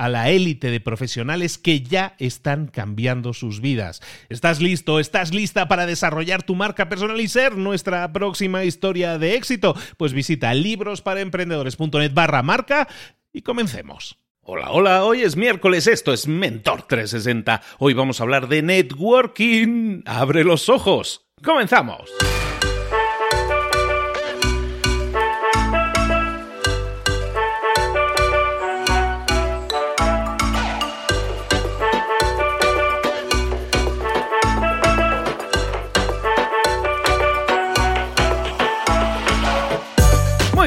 a la élite de profesionales que ya están cambiando sus vidas. ¿Estás listo? ¿Estás lista para desarrollar tu marca personal y ser nuestra próxima historia de éxito? Pues visita librosparaemprendedores.net barra marca y comencemos. Hola, hola, hoy es miércoles, esto es Mentor 360. Hoy vamos a hablar de networking. Abre los ojos. Comenzamos.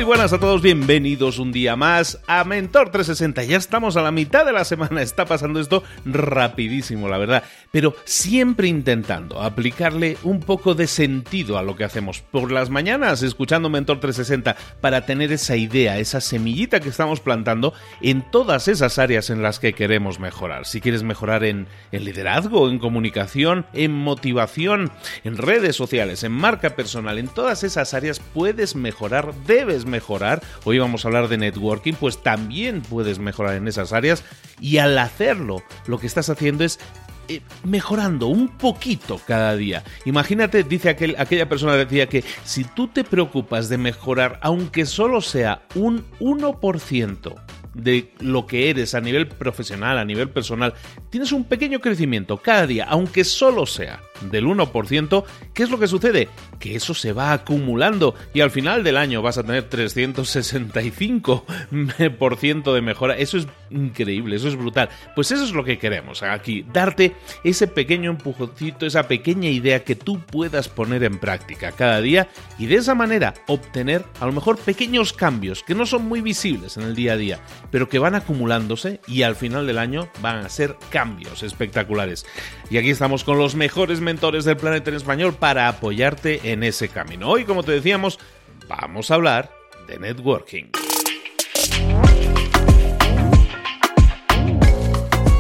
Buenas a todos, bienvenidos un día más a Mentor 360. Ya estamos a la mitad de la semana, está pasando esto rapidísimo, la verdad, pero siempre intentando aplicarle un poco de sentido a lo que hacemos por las mañanas, escuchando Mentor 360 para tener esa idea, esa semillita que estamos plantando en todas esas áreas en las que queremos mejorar. Si quieres mejorar en, en liderazgo, en comunicación, en motivación, en redes sociales, en marca personal, en todas esas áreas puedes mejorar, debes mejorar mejorar, hoy vamos a hablar de networking, pues también puedes mejorar en esas áreas y al hacerlo lo que estás haciendo es eh, mejorando un poquito cada día. Imagínate, dice aquel, aquella persona decía que si tú te preocupas de mejorar, aunque solo sea un 1%, de lo que eres a nivel profesional, a nivel personal, tienes un pequeño crecimiento cada día, aunque solo sea del 1%, ¿qué es lo que sucede? Que eso se va acumulando y al final del año vas a tener 365% de mejora. Eso es increíble, eso es brutal. Pues eso es lo que queremos aquí, darte ese pequeño empujoncito, esa pequeña idea que tú puedas poner en práctica cada día y de esa manera obtener a lo mejor pequeños cambios que no son muy visibles en el día a día, pero que van acumulándose y al final del año van a ser cambios espectaculares. Y aquí estamos con los mejores mentores del planeta en español para apoyarte en ese camino. Hoy, como te decíamos, vamos a hablar de networking.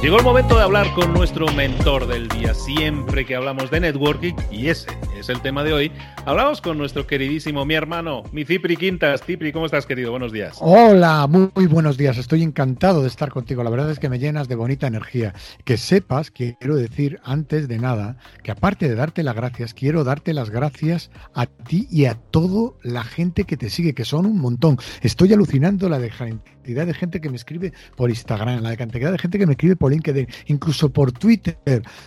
Llegó el momento de hablar con nuestro mentor del día. Siempre que hablamos de networking, y ese es el tema de hoy, hablamos con nuestro queridísimo, mi hermano, mi Cipri Quintas. Cipri, ¿cómo estás, querido? Buenos días. Hola, muy, buenos días. Estoy encantado de estar contigo. La verdad es que me llenas de bonita energía. Que sepas, quiero decir antes de nada, que aparte de darte las gracias, quiero darte las gracias a ti y a toda la gente que te sigue, que son un montón. Estoy alucinando la de cantidad de gente que me escribe por Instagram, la cantidad de gente que me escribe por LinkedIn, incluso por Twitter,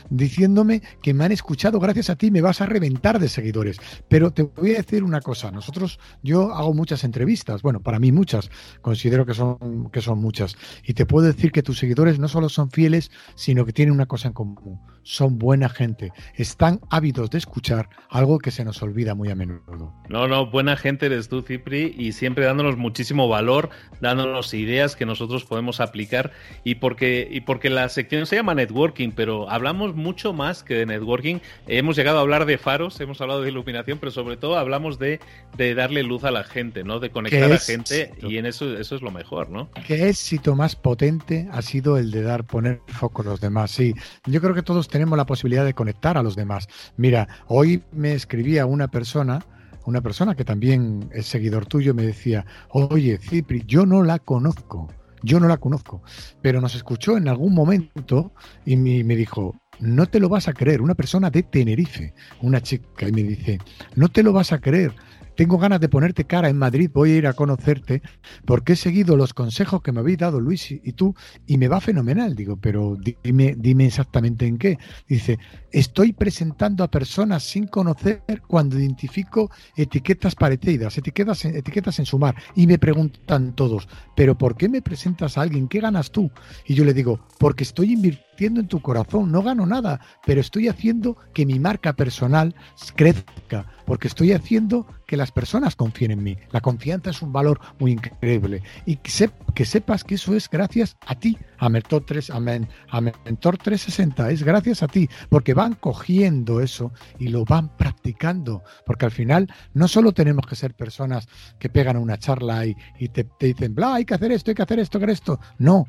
diciéndome que me han escuchado gracias a ti, me vas a reventar de seguidores. Pero te voy a decir una cosa, nosotros, yo hago muchas entrevistas, bueno, para mí muchas, considero que son, que son muchas, y te puedo decir que tus seguidores no solo son fieles, sino que tienen una cosa en común, son buena gente, están ávidos de escuchar algo que se nos olvida muy a menudo. No, no, buena gente eres tú, Cipri, y siempre dándonos muchísimo valor, dándonos ideas que nosotros podemos aplicar, y porque, y porque la sección se llama networking, pero hablamos mucho más que de networking. Hemos llegado a hablar de faros hemos hablado de iluminación, pero sobre todo hablamos de, darle luz a la gente, ¿no? De conectar a la gente y en eso, eso es lo mejor, ¿no? ¿Qué éxito más potente ha sido el de dar, poner foco a los demás? Sí, yo creo que todos tenemos la posibilidad de conectar a los demás. Mira, hoy me escribía una persona una persona que también es seguidor tuyo me decía, oye, Cipri, yo no la conozco, yo no la conozco, pero nos escuchó en algún momento y me, dijo, no te lo vas a creer, una persona de Tenerife, una chica, y me dice, no te lo vas a creer, tengo ganas de ponerte cara en Madrid, voy a ir a conocerte, porque he seguido los consejos que me habéis dado Luis y, tú, y me va fenomenal. Digo, pero dime, dime exactamente en qué. Dice, estoy presentando a personas sin conocer cuando identifico etiquetas parecidas, etiquetas, etiquetas en sumar, y me preguntan todos, pero ¿por qué me presentas a alguien? ¿Qué ganas tú? Y yo le digo, porque estoy invirtiendo en tu corazón, no gano nada, pero estoy haciendo que mi marca personal crezca, porque estoy haciendo que las personas confíen en mí. La confianza es un valor muy increíble. Y que, que sepas que eso es gracias a ti, a Mentor, 3, a, a Mentor 360, es gracias a ti, porque van cogiendo eso y lo van practicando, porque al final no solo tenemos que ser personas que pegan una charla y, te, te, dicen, bla, hay que hacer esto, hay que hacer esto, hay que hacer esto, no,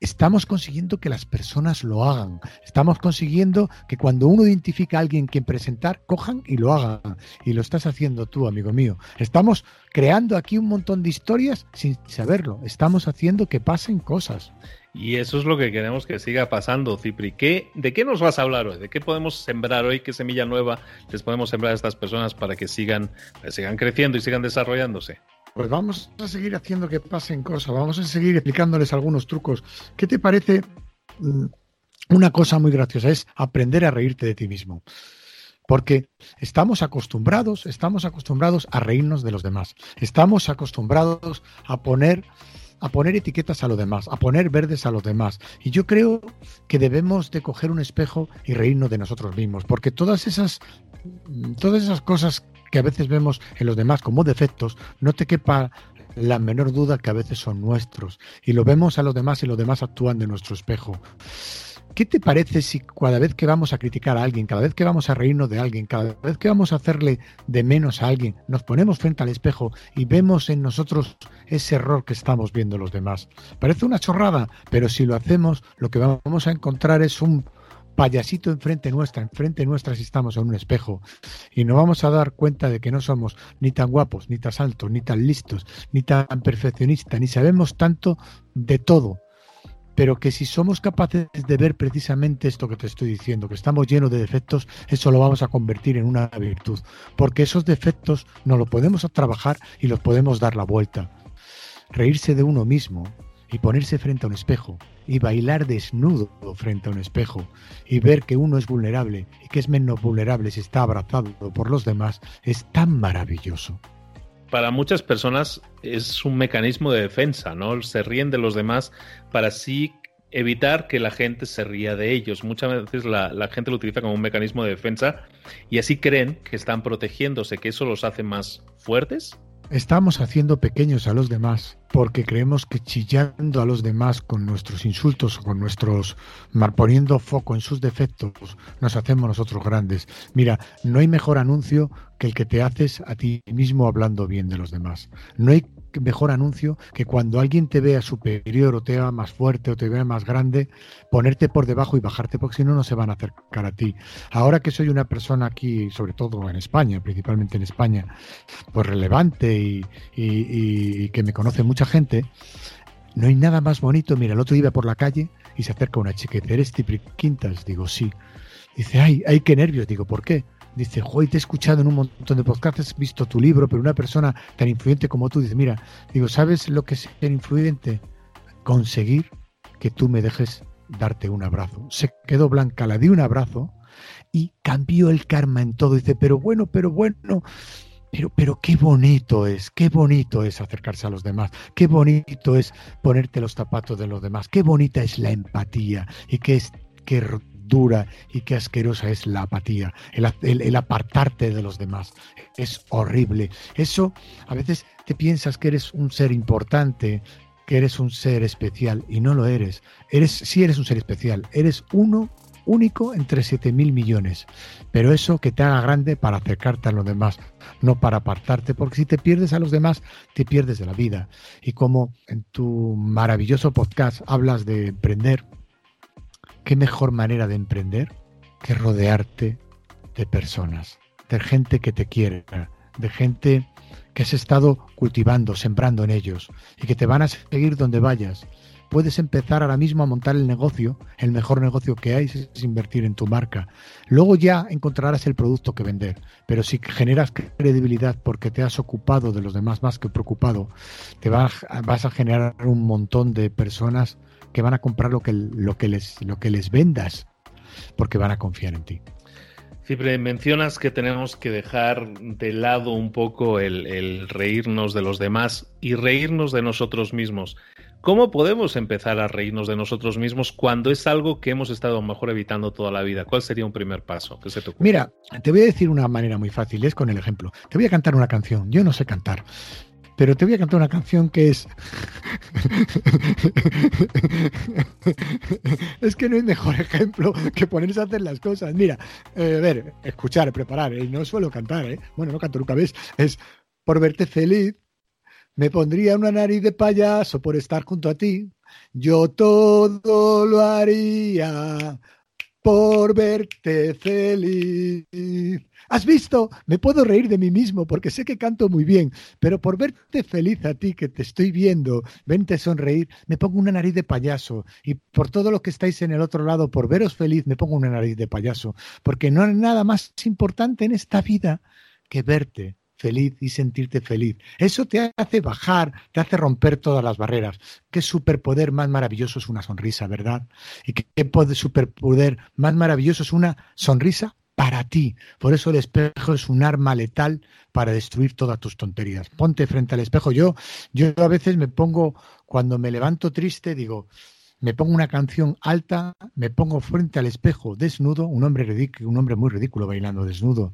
estamos consiguiendo que las personas lo hagan. Estamos consiguiendo que cuando uno identifica a alguien quien presentar, cojan y lo hagan. Y lo estás haciendo tú, amigo mío. Estamos creando aquí un montón de historias sin saberlo. Estamos haciendo que pasen cosas. Y eso es lo que queremos que siga pasando, Cipri. ¿Qué, ¿De qué nos vas a hablar hoy? ¿De qué podemos sembrar hoy? ¿Qué semilla nueva les podemos sembrar a estas personas para que sigan, sigan creciendo y sigan desarrollándose? Pues vamos a seguir haciendo que pasen cosas, vamos a seguir explicándoles algunos trucos. ¿Qué te parece? Mm, una cosa muy graciosa es aprender a reírte de ti mismo. Porque estamos acostumbrados, estamos acostumbrados a reírnos de los demás. Estamos acostumbrados a poner a poner etiquetas a los demás, a poner verdes a los demás. Y yo creo que debemos de coger un espejo y reírnos de nosotros mismos, porque todas esas todas esas cosas que a veces vemos en los demás como defectos, no te quepa la menor duda que a veces son nuestros. Y lo vemos a los demás y los demás actúan de nuestro espejo. ¿Qué te parece si cada vez que vamos a criticar a alguien, cada vez que vamos a reírnos de alguien, cada vez que vamos a hacerle de menos a alguien, nos ponemos frente al espejo y vemos en nosotros ese error que estamos viendo los demás? Parece una chorrada, pero si lo hacemos, lo que vamos a encontrar es un payasito enfrente nuestra, enfrente nuestra si estamos en un espejo. Y nos vamos a dar cuenta de que no somos ni tan guapos, ni tan altos, ni tan listos, ni tan perfeccionistas, ni sabemos tanto de todo, pero que si somos capaces de ver precisamente esto que te estoy diciendo, que estamos llenos de defectos, eso lo vamos a convertir en una virtud, porque esos defectos no lo podemos trabajar y los podemos dar la vuelta. Reírse de uno mismo, y ponerse frente a un espejo y bailar desnudo frente a un espejo y ver que uno es vulnerable y que es menos vulnerable si está abrazado por los demás es tan maravilloso. Para muchas personas es un mecanismo de defensa, ¿no? Se ríen de los demás para así evitar que la gente se ría de ellos. Muchas veces la, la, gente lo utiliza como un mecanismo de defensa y así creen que están protegiéndose, que eso los hace más fuertes. Estamos haciendo pequeños a los demás porque creemos que chillando a los demás con nuestros insultos o con nuestros poniendo foco en sus defectos nos hacemos nosotros grandes. Mira, no hay mejor anuncio que el que te haces a ti mismo hablando bien de los demás. No hay mejor anuncio que cuando alguien te vea superior o te vea más fuerte o te vea más grande, ponerte por debajo y bajarte, porque si no, no se van a acercar a ti. Ahora que soy una persona aquí, sobre todo en España, principalmente en España, pues relevante y, y, que me conoce mucha gente, no hay nada más bonito. Mira, el otro iba por la calle y se acerca una chica y dice, ¿eres Tipri Quintas? Digo, sí. Dice, ay, ay, qué nervios. Digo, ¿por qué? Dice, hoy te he escuchado en un montón de podcasts, he visto tu libro, pero una persona tan influyente como tú dice, mira, digo, ¿sabes lo que es ser influyente? Conseguir que tú me dejes darte un abrazo. Se quedó blanca, la di un abrazo y cambió el karma en todo. Dice, pero bueno, pero bueno, pero, pero qué bonito es, qué bonito es acercarse a los demás, qué bonito es ponerte los zapatos de los demás, qué bonita es la empatía y qué es que dura y qué asquerosa es la apatía, el, apartarte de los demás. Es horrible. Eso a veces te piensas que eres un ser importante, que eres un ser especial y no lo eres. Eres sí eres un ser especial, eres uno único entre 7.000 millones. Pero eso que te haga grande para acercarte a los demás, no para apartarte, porque si te pierdes a los demás, te pierdes de la vida. Y como en tu maravilloso podcast hablas de emprender, ¿qué mejor manera de emprender que rodearte de personas, de gente que te quiere, de gente que has estado cultivando, sembrando en ellos y que te van a seguir donde vayas puedes empezar ahora mismo a montar el negocio. El mejor negocio que hay es invertir en tu marca. Luego ya encontrarás el producto que vender. Pero si generas credibilidad porque te has ocupado de los demás más que preocupado, te vas, vas a generar un montón de personas que van a comprar lo que, lo que, les, lo que les vendas porque van a confiar en ti. Siempre mencionas que tenemos que dejar de lado un poco el reírnos de los demás y reírnos de nosotros mismos. ¿Cómo podemos empezar a reírnos de nosotros mismos cuando es algo que hemos estado mejor evitando toda la vida? ¿Cuál sería un primer paso? se te Mira, te voy a decir una manera muy fácil, es con el ejemplo. Te voy a cantar una canción. Yo no sé cantar, pero te voy a cantar una canción que es... es que no hay mejor ejemplo que ponerse a hacer las cosas. Mira, eh, a ver, escuchar, preparar, eh, no suelo cantar, ¿eh? Bueno, no canto nunca, ¿ves? Es por verte feliz, me pondría una nariz de payaso por estar junto a ti. Yo todo lo haría por verte feliz. ¿Has visto? Me puedo reír de mí mismo porque sé que canto muy bien, pero por verte feliz a ti que te estoy viendo, vente sonreír, me pongo una nariz de payaso. Y por todo lo que estáis en el otro lado, por veros feliz, me pongo una nariz de payaso. Porque no hay nada más importante en esta vida que verte feliz y sentirte feliz. Eso te hace bajar, te hace romper todas las barreras. Qué superpoder más maravilloso es una sonrisa, ¿verdad? Y qué, superpoder más maravilloso es una sonrisa para ti. Por eso el espejo es un arma letal para destruir todas tus tonterías. Ponte frente al espejo. Yo, yo a veces me pongo, cuando me levanto triste, digo, me pongo una canción alta, me pongo frente al espejo desnudo, un hombre, ridículo, un hombre muy ridículo bailando desnudo,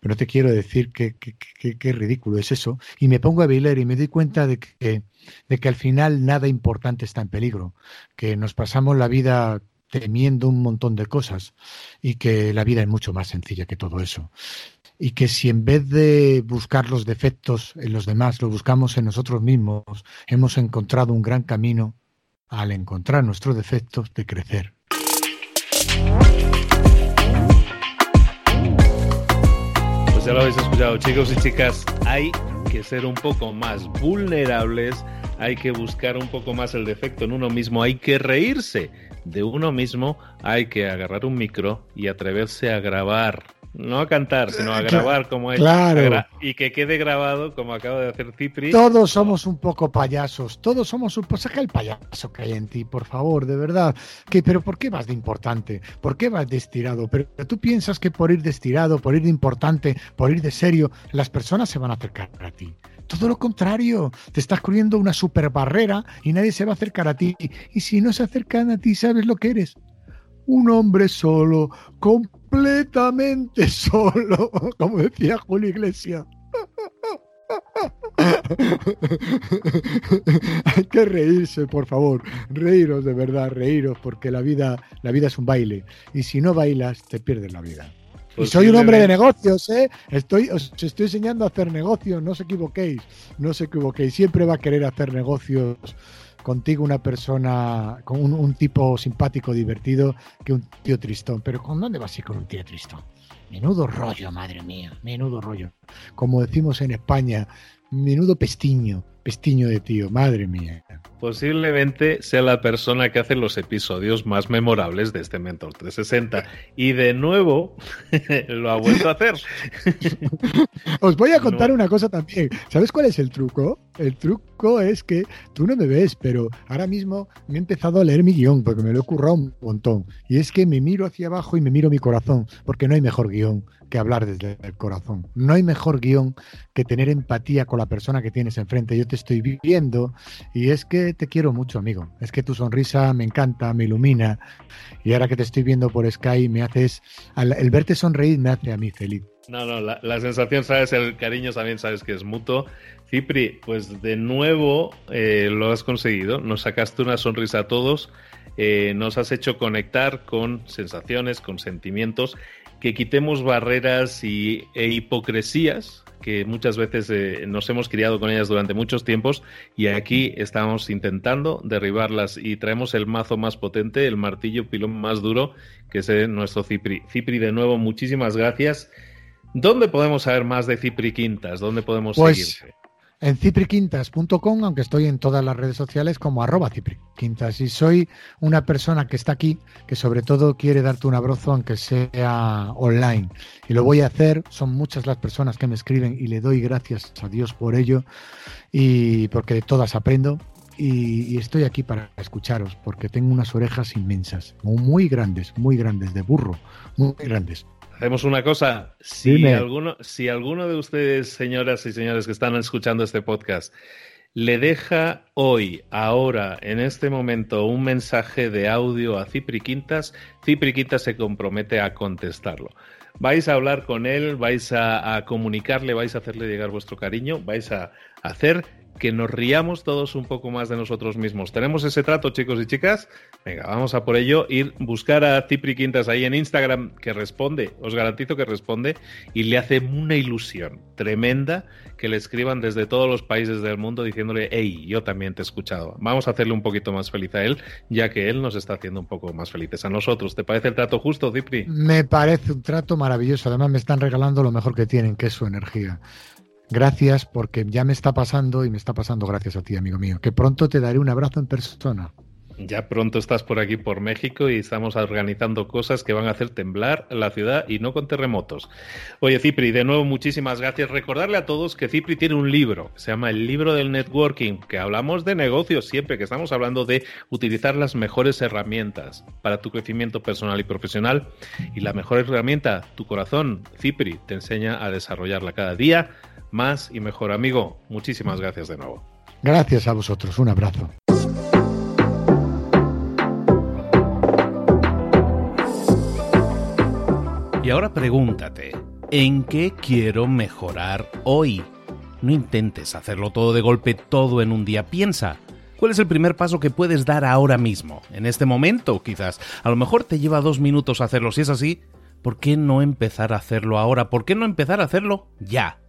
pero te quiero decir que, qué ridículo es eso, y me pongo a bailar y me doy cuenta de que, de que al final nada importante está en peligro, que nos pasamos la vida temiendo un montón de cosas y que la vida es mucho más sencilla que todo eso. Y que si en vez de buscar los defectos en los demás, lo buscamos en nosotros mismos, hemos encontrado un gran camino al encontrar nuestros defectos de crecer. Pues ya lo habéis escuchado, chicos y chicas, hay que ser un poco más vulnerables, hay que buscar un poco más el defecto en uno mismo, hay que reírse de uno mismo, hay que agarrar un micro y atreverse a grabar no a cantar, sino a grabar como es. Claro. Y que quede grabado como acaba de hacer Cipri. Todos somos un poco payasos. Todos somos un poco. Saca el payaso que hay en ti, por favor, de verdad. Que, pero ¿por qué vas de importante? ¿Por qué vas de estirado? Pero tú piensas que por ir de estirado, por ir de importante, por ir de serio, las personas se van a acercar a ti. Todo lo contrario, te estás corriendo una super barrera y nadie se va a acercar a ti. Y si no se acercan a ti, ¿sabes lo que eres? Un hombre solo, completamente solo, como decía Julio Iglesias. Hay que reírse, por favor. Reíros de verdad, reíros, porque la vida, la vida es un baile. Y si no bailas, te pierdes la vida. Y soy un hombre de negocios, ¿eh? Estoy, os estoy enseñando a hacer negocios, no os equivoquéis, no os equivoquéis. Siempre va a querer hacer negocios contigo una persona, con un, tipo simpático, divertido, que un tío tristón. Pero ¿con dónde vas a ir con un tío tristón? Menudo rollo, madre mía, menudo rollo. Como decimos en España, menudo pestiño, pestiño de tío, madre mía. Posiblemente sea la persona que hace los episodios más memorables de este Mentor 360. Y de nuevo lo ha vuelto a hacer. Os voy a contar una cosa también. ¿Sabes cuál es el truco? El truco es que tú no me ves, pero ahora mismo me he empezado a leer mi guion porque me lo he currado un montón. Y es que me miro hacia abajo y me miro mi corazón, porque no hay mejor guion que hablar desde el corazón. No hay mejor guion que tener empatía con la persona que tienes enfrente. Yo te estoy viviendo y es que te quiero mucho, amigo. Es que tu sonrisa me encanta, me ilumina y ahora que te estoy viendo por Sky me haces, el verte sonreír me hace a mí feliz. No, no, la, sensación, sabes, el cariño también sabes que es mutuo. Cipri, pues de nuevo eh, lo has conseguido, nos sacaste una sonrisa a todos. Eh, nos has hecho conectar con sensaciones, con sentimientos, que quitemos barreras y, e hipocresías que muchas veces eh, nos hemos criado con ellas durante muchos tiempos. Y aquí estamos intentando derribarlas. Y traemos el mazo más potente, el martillo pilón más duro, que es nuestro Cipri. Cipri, de nuevo, muchísimas gracias. ¿Dónde podemos saber más de Cipri Quintas? ¿Dónde podemos pues, seguirte? En cipriquintas.com, aunque estoy en todas las redes sociales como arroba cipriquintas. Y soy una persona que está aquí, que sobre todo quiere darte un abrazo, aunque sea online. Y lo voy a hacer, son muchas las personas que me escriben y le doy gracias a Dios por ello, y porque de todas aprendo. Y, estoy aquí para escucharos, porque tengo unas orejas inmensas, muy grandes, muy grandes, de burro, muy grandes. Hacemos una cosa, si alguno, si alguno de ustedes, señoras y señores que están escuchando este podcast, le deja hoy, ahora, en este momento, un mensaje de audio a Cipri Quintas, Cipri Quintas se compromete a contestarlo. Vais a hablar con él, vais a, a comunicarle, vais a hacerle llegar vuestro cariño, vais a hacer que nos riamos todos un poco más de nosotros mismos. ¿Tenemos ese trato, chicos y chicas? Venga, vamos a por ello. Ir buscar a Cipri Quintas ahí en Instagram, que responde, os garantizo que responde, y le hace una ilusión tremenda que le escriban desde todos los países del mundo diciéndole, hey, yo también te he escuchado. Vamos a hacerle un poquito más feliz a él, ya que él nos está haciendo un poco más felices a nosotros. ¿Te parece el trato justo, Cipri? Me parece un trato maravilloso. Además, me están regalando lo mejor que tienen, que es su energía. Gracias porque ya me está pasando y me está pasando gracias a ti, amigo mío. Que pronto te daré un abrazo en persona. Ya pronto estás por aquí, por México, y estamos organizando cosas que van a hacer temblar la ciudad y no con terremotos. Oye, Cipri, de nuevo muchísimas gracias. Recordarle a todos que Cipri tiene un libro, se llama El libro del networking, que hablamos de negocios siempre, que estamos hablando de utilizar las mejores herramientas para tu crecimiento personal y profesional. Y la mejor herramienta, tu corazón, Cipri, te enseña a desarrollarla cada día más y mejor. Amigo, muchísimas gracias de nuevo. Gracias a vosotros, un abrazo. Y ahora pregúntate, ¿en qué quiero mejorar hoy? No intentes hacerlo todo de golpe, todo en un día. Piensa, ¿cuál es el primer paso que puedes dar ahora mismo? En este momento, quizás. A lo mejor te lleva dos minutos hacerlo. Si es así, ¿por qué no empezar a hacerlo ahora? ¿Por qué no empezar a hacerlo ya?